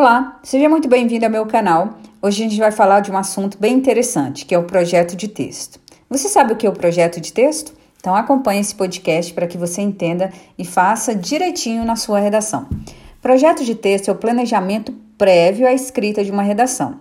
Olá, seja muito bem-vindo ao meu canal. Hoje a gente vai falar de um assunto bem interessante, que é o projeto de texto. Você sabe o que é o projeto de texto? Então acompanhe esse podcast para que você entenda e faça direitinho na sua redação. Projeto de texto é o planejamento prévio à escrita de uma redação.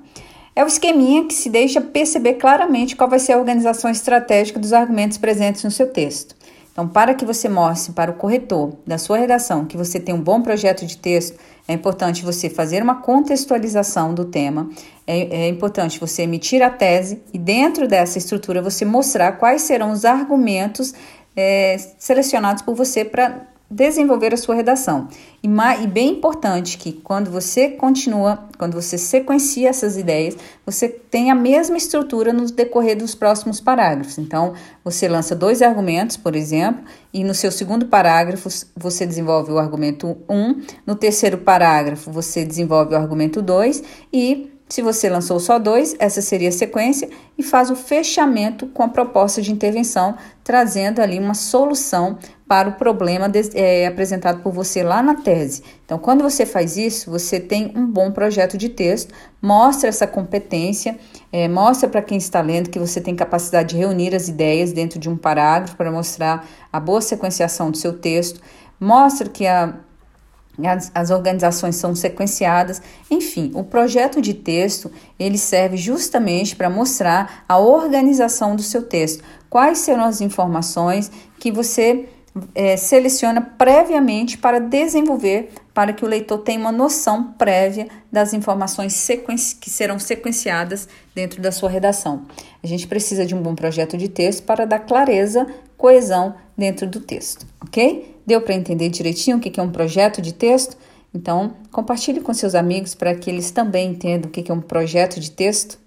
É o esqueminha que se deixa perceber claramente qual vai ser a organização estratégica dos argumentos presentes no seu texto. Então, para que você mostre para o corretor da sua redação que você tem um bom projeto de texto, é importante você fazer uma contextualização do tema, é, é, importante você emitir a tese e, dentro dessa estrutura, você mostrar quais serão os argumentos é, selecionados por você para desenvolver a sua redação. E, e, bem importante que quando você continua, quando você sequencia essas ideias, você tem a mesma estrutura no decorrer dos próximos parágrafos. Então, você lança dois argumentos, por exemplo, e no seu segundo parágrafo você desenvolve o argumento 1, um, no terceiro parágrafo você desenvolve o argumento 2 e se você lançou só dois, essa seria a sequência e faz o fechamento com a proposta de intervenção, trazendo ali uma solução para o problema de, é, apresentado por você lá na tese. Então, quando você faz isso, você tem um bom projeto de texto, mostra essa competência, é, mostra para quem está lendo que você tem capacidade de reunir as ideias dentro de um parágrafo para mostrar a boa sequenciação do seu texto, mostra que a as, as, organizações são sequenciadas. Enfim, o projeto de texto ele serve justamente para mostrar a organização do seu texto. Quais serão as informações que você é, seleciona previamente para desenvolver, para que o leitor tenha uma noção prévia das informações que serão sequenciadas dentro da sua redação. A gente precisa de um bom projeto de texto para dar clareza, coesão dentro do texto, ok? Deu para entender direitinho o que é um projeto de texto? Então, compartilhe com seus amigos para que eles também entendam o que é um projeto de texto.